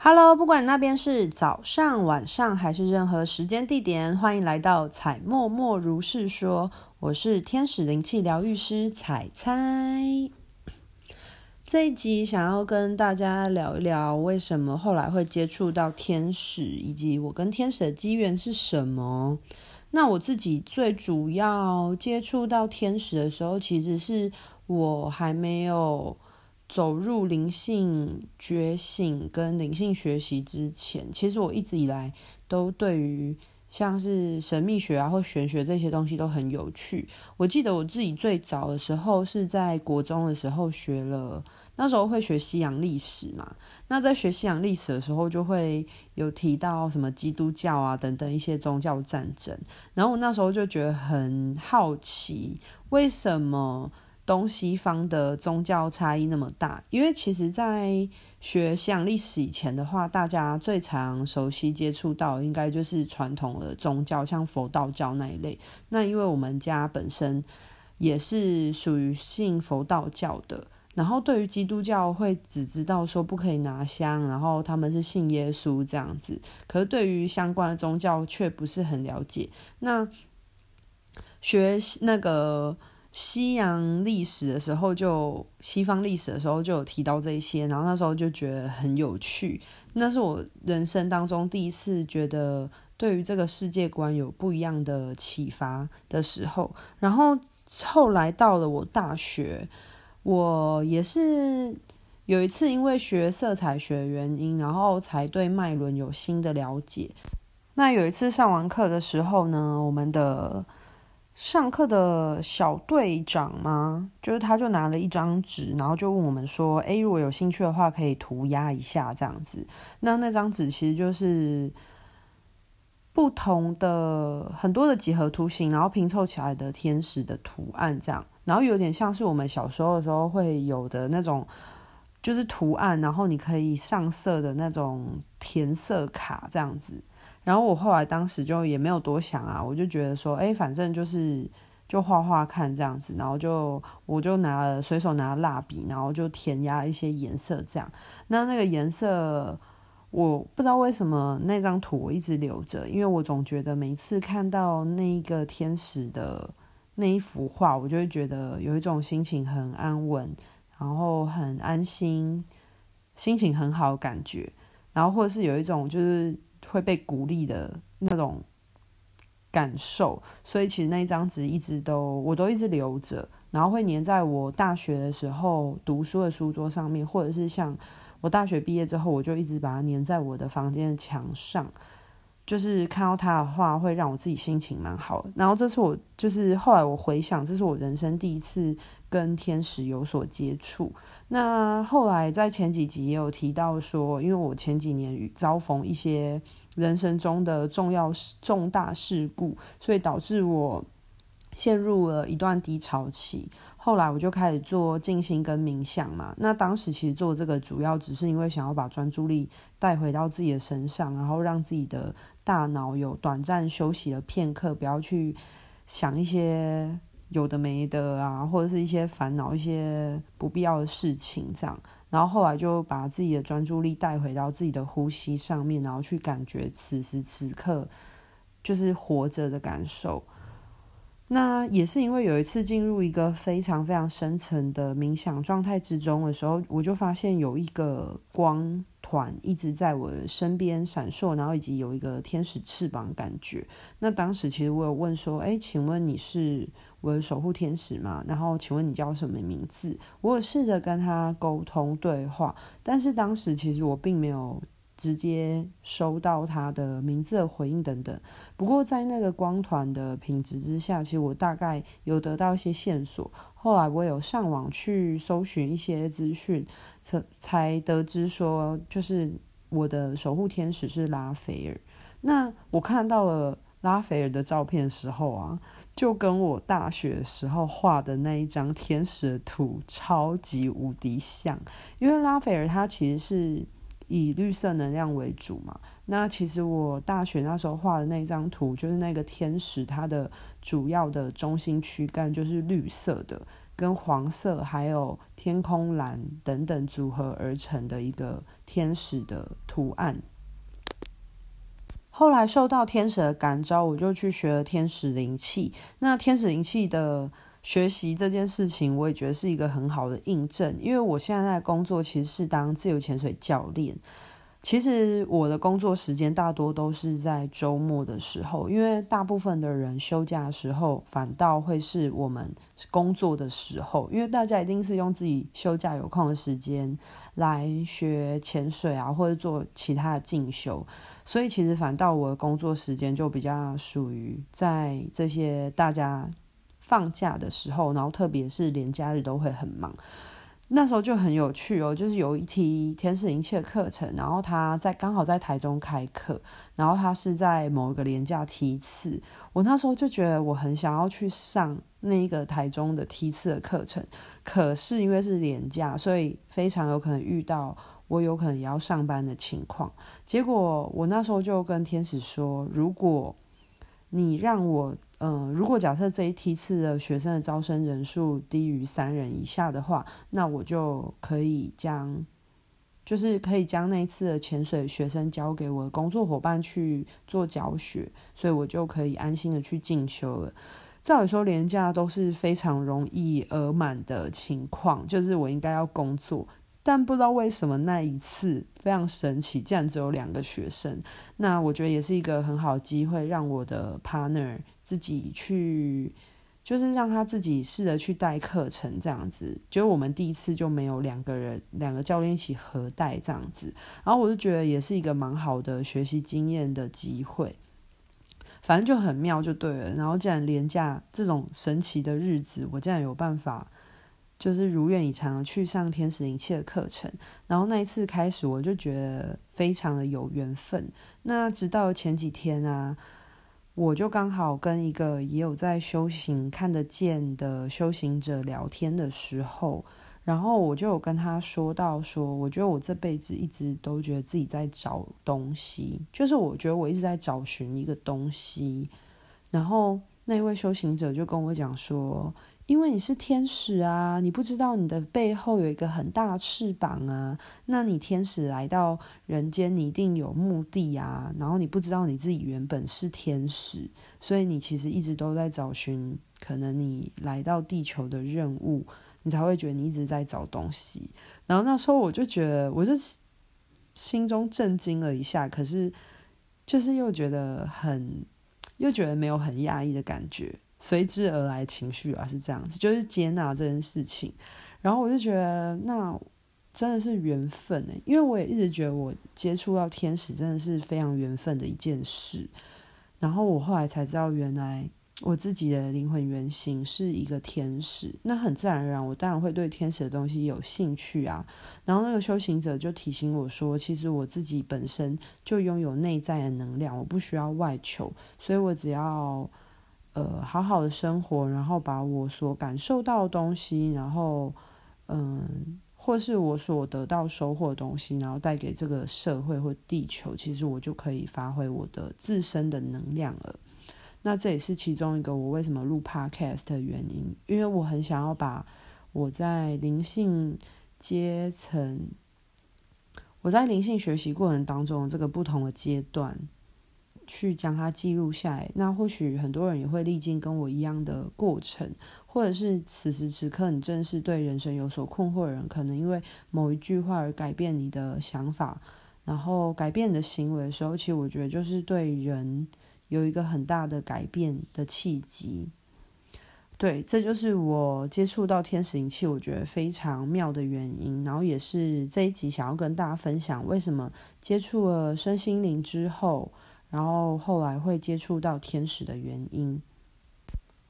Hello，不管那边是早上、晚上还是任何时间地点，欢迎来到彩默默如是说。我是天使灵气疗愈师彩彩。这一集想要跟大家聊一聊，为什么后来会接触到天使，以及我跟天使的机缘是什么。那我自己最主要接触到天使的时候，其实是我还没有。走入灵性觉醒跟灵性学习之前，其实我一直以来都对于像是神秘学啊或玄学这些东西都很有趣。我记得我自己最早的时候是在国中的时候学了，那时候会学西洋历史嘛。那在学西洋历史的时候，就会有提到什么基督教啊等等一些宗教战争。然后我那时候就觉得很好奇，为什么？东西方的宗教差异那么大，因为其实，在学西洋历史以前的话，大家最常熟悉接触到应该就是传统的宗教，像佛道教那一类。那因为我们家本身也是属于信佛道教的，然后对于基督教会只知道说不可以拿香，然后他们是信耶稣这样子，可是对于相关的宗教却不是很了解。那学那个。西洋历史的时候就，西方历史的时候就有提到这些，然后那时候就觉得很有趣。那是我人生当中第一次觉得对于这个世界观有不一样的启发的时候。然后后来到了我大学，我也是有一次因为学色彩学原因，然后才对脉轮有新的了解。那有一次上完课的时候呢，我们的。上课的小队长吗？就是他，就拿了一张纸，然后就问我们说：“诶，如果有兴趣的话，可以涂鸦一下这样子。”那那张纸其实就是不同的很多的几何图形，然后拼凑起来的天使的图案这样，然后有点像是我们小时候的时候会有的那种，就是图案，然后你可以上色的那种填色卡这样子。然后我后来当时就也没有多想啊，我就觉得说，哎，反正就是就画画看这样子，然后就我就拿了随手拿了蜡笔，然后就填压一些颜色这样。那那个颜色我不知道为什么那张图我一直留着，因为我总觉得每次看到那一个天使的那一幅画，我就会觉得有一种心情很安稳，然后很安心，心情很好的感觉，然后或者是有一种就是。会被鼓励的那种感受，所以其实那一张纸一直都我都一直留着，然后会粘在我大学的时候读书的书桌上面，或者是像我大学毕业之后，我就一直把它粘在我的房间的墙上。就是看到他的话，会让我自己心情蛮好的。然后这是我，就是后来我回想，这是我人生第一次跟天使有所接触。那后来在前几集也有提到说，因为我前几年遭逢一些人生中的重要重大事故，所以导致我陷入了一段低潮期。后来我就开始做静心跟冥想嘛。那当时其实做这个主要只是因为想要把专注力带回到自己的身上，然后让自己的大脑有短暂休息的片刻，不要去想一些有的没的啊，或者是一些烦恼、一些不必要的事情这样。然后后来就把自己的专注力带回到自己的呼吸上面，然后去感觉此时此刻就是活着的感受。那也是因为有一次进入一个非常非常深层的冥想状态之中的时候，我就发现有一个光团一直在我身边闪烁，然后以及有一个天使翅膀感觉。那当时其实我有问说：“诶，请问你是我的守护天使吗？然后请问你叫什么名字？”我有试着跟他沟通对话，但是当时其实我并没有。直接收到他的名字的回应等等，不过在那个光团的品质之下，其实我大概有得到一些线索。后来我有上网去搜寻一些资讯，才才得知说，就是我的守护天使是拉斐尔。那我看到了拉斐尔的照片时候啊，就跟我大学时候画的那一张天使的图超级无敌像，因为拉斐尔他其实是。以绿色能量为主嘛，那其实我大学那时候画的那张图，就是那个天使，它的主要的中心躯干就是绿色的。跟黄色还有天空蓝等等组合而成的一个天使的图案。后来受到天使的感召，我就去学了天使灵气。那天使灵气的学习这件事情，我也觉得是一个很好的印证，因为我现在的工作其实是当自由潜水教练。其实我的工作时间大多都是在周末的时候，因为大部分的人休假的时候，反倒会是我们工作的时候，因为大家一定是用自己休假有空的时间来学潜水啊，或者做其他的进修，所以其实反倒我的工作时间就比较属于在这些大家放假的时候，然后特别是连假日都会很忙。那时候就很有趣哦，就是有一梯天使灵气的课程，然后他在刚好在台中开课，然后他是在某一个连假梯次。我那时候就觉得我很想要去上那一个台中的梯次的课程，可是因为是连假，所以非常有可能遇到我有可能也要上班的情况。结果我那时候就跟天使说，如果你让我，嗯，如果假设这一梯次的学生的招生人数低于三人以下的话，那我就可以将，就是可以将那一次的潜水学生交给我的工作伙伴去做教学，所以我就可以安心的去进修了。照理说，廉价都是非常容易额满的情况，就是我应该要工作。但不知道为什么那一次非常神奇，竟然只有两个学生。那我觉得也是一个很好的机会，让我的 partner 自己去，就是让他自己试着去带课程这样子。就我们第一次就没有两个人，两个教练一起合带这样子。然后我就觉得也是一个蛮好的学习经验的机会。反正就很妙就对了。然后既然连假这种神奇的日子，我竟然有办法。就是如愿以偿去上天使灵气的课程，然后那一次开始我就觉得非常的有缘分。那直到前几天啊，我就刚好跟一个也有在修行看得见的修行者聊天的时候，然后我就有跟他说到说，我觉得我这辈子一直都觉得自己在找东西，就是我觉得我一直在找寻一个东西，然后那位修行者就跟我讲说。因为你是天使啊，你不知道你的背后有一个很大的翅膀啊。那你天使来到人间，你一定有目的啊。然后你不知道你自己原本是天使，所以你其实一直都在找寻可能你来到地球的任务，你才会觉得你一直在找东西。然后那时候我就觉得，我就心中震惊了一下，可是就是又觉得很，又觉得没有很压抑的感觉。随之而来情绪啊，是这样子，就是接纳这件事情。然后我就觉得，那真的是缘分欸，因为我也一直觉得我接触到天使真的是非常缘分的一件事。然后我后来才知道，原来我自己的灵魂原型是一个天使。那很自然而然，我当然会对天使的东西有兴趣啊。然后那个修行者就提醒我说，其实我自己本身就拥有内在的能量，我不需要外求，所以我只要。呃，好好的生活，然后把我所感受到的东西，然后，嗯，或是我所得到收获的东西，然后带给这个社会或地球，其实我就可以发挥我的自身的能量了。那这也是其中一个我为什么录 Podcast 的原因，因为我很想要把我在灵性阶层，我在灵性学习过程当中这个不同的阶段。去将它记录下来，那或许很多人也会历经跟我一样的过程，或者是此时此刻你正是对人生有所困惑的人，可能因为某一句话而改变你的想法，然后改变你的行为的时候，其实我觉得就是对人有一个很大的改变的契机。对，这就是我接触到天使灵气，我觉得非常妙的原因，然后也是这一集想要跟大家分享为什么接触了身心灵之后。然后后来会接触到天使的原因。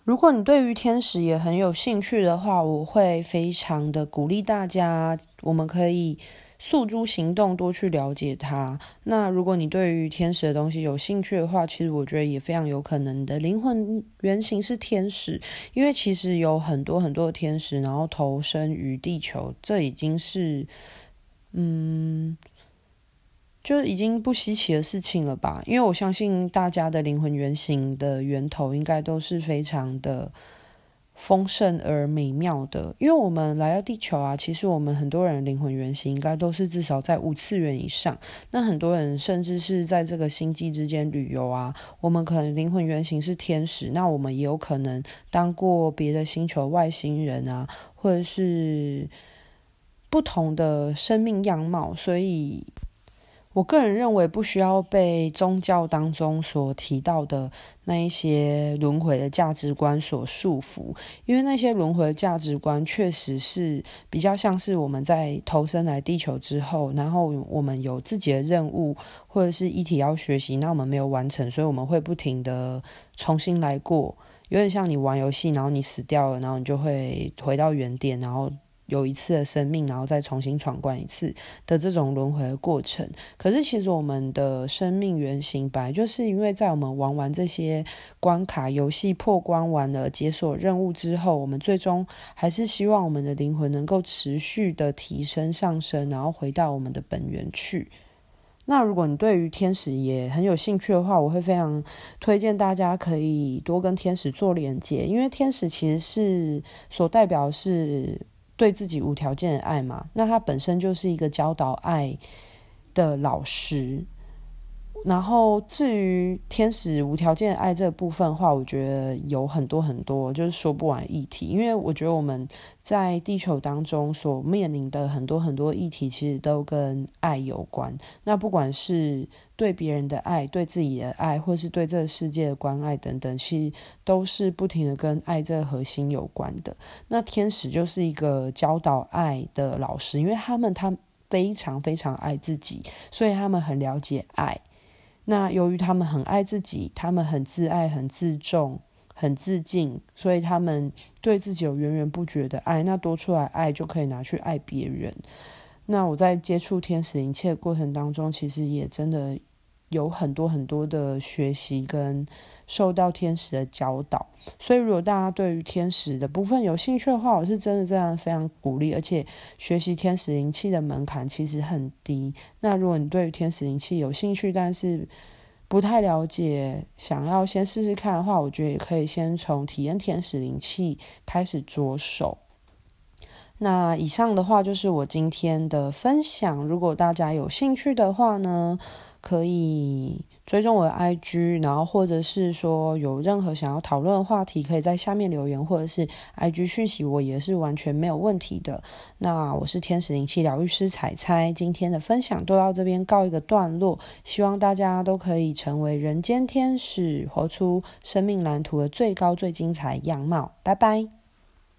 如果你对于天使也很有兴趣的话，我会非常的鼓励大家，我们可以诉诸行动，多去了解它。那如果你对于天使的东西有兴趣的话，其实我觉得也非常有可能你的灵魂原型是天使，因为其实有很多很多的天使，然后投身于地球，这已经是，嗯。就已经不稀奇的事情了吧？因为我相信大家的灵魂原型的源头应该都是非常的丰盛而美妙的，因为我们来到地球啊，其实我们很多人灵魂原型应该都是至少在五次元以上。那很多人甚至是在这个星际之间旅游啊，我们可能灵魂原型是天使，那我们也有可能当过别的星球外星人啊，或者是不同的生命样貌，所以。我个人认为不需要被宗教当中所提到的那一些轮回的价值观所束缚，因为那些轮回的价值观确实是比较像是我们在投身来地球之后，然后我们有自己的任务或者是一体要学习，那我们没有完成，所以我们会不停的重新来过，有点像你玩游戏，然后你死掉了，然后你就会回到原点，然后。有一次的生命，然后再重新闯关一次的这种轮回的过程。可是，其实我们的生命原型本来就是因为在我们玩完这些关卡游戏、破关完了、解锁任务之后，我们最终还是希望我们的灵魂能够持续的提升上升，然后回到我们的本源去。那如果你对于天使也很有兴趣的话，我会非常推荐大家可以多跟天使做连接，因为天使其实是所代表是。对自己无条件的爱嘛，那他本身就是一个教导爱的老师。然后至于天使无条件爱这个部分话，我觉得有很多很多，就是说不完议题。因为我觉得我们在地球当中所面临的很多很多议题，其实都跟爱有关。那不管是对别人的爱、对自己的爱，或是对这个世界的关爱等等，其实都是不停的跟爱这个核心有关的。那天使就是一个教导爱的老师，因为他们他非常非常爱自己，所以他们很了解爱。那由于他们很爱自己，他们很自爱、很自重、很自敬，所以他们对自己有源源不绝的爱。那多出来爱就可以拿去爱别人。那我在接触天使灵切的过程当中，其实也真的有很多很多的学习跟受到天使的教导。所以，如果大家对于天使的部分有兴趣的话，我是真的这样非常鼓励。而且，学习天使灵气的门槛其实很低。那如果你对于天使灵气有兴趣，但是不太了解，想要先试试看的话，我觉得也可以先从体验天使灵气开始着手。那以上的话就是我今天的分享。如果大家有兴趣的话呢，可以。追踪我的 IG，然后或者是说有任何想要讨论的话题，可以在下面留言，或者是 IG 讯息我也是完全没有问题的。那我是天使灵气疗愈师彩彩，今天的分享都到这边告一个段落，希望大家都可以成为人间天使，活出生命蓝图的最高最精彩样貌。拜拜。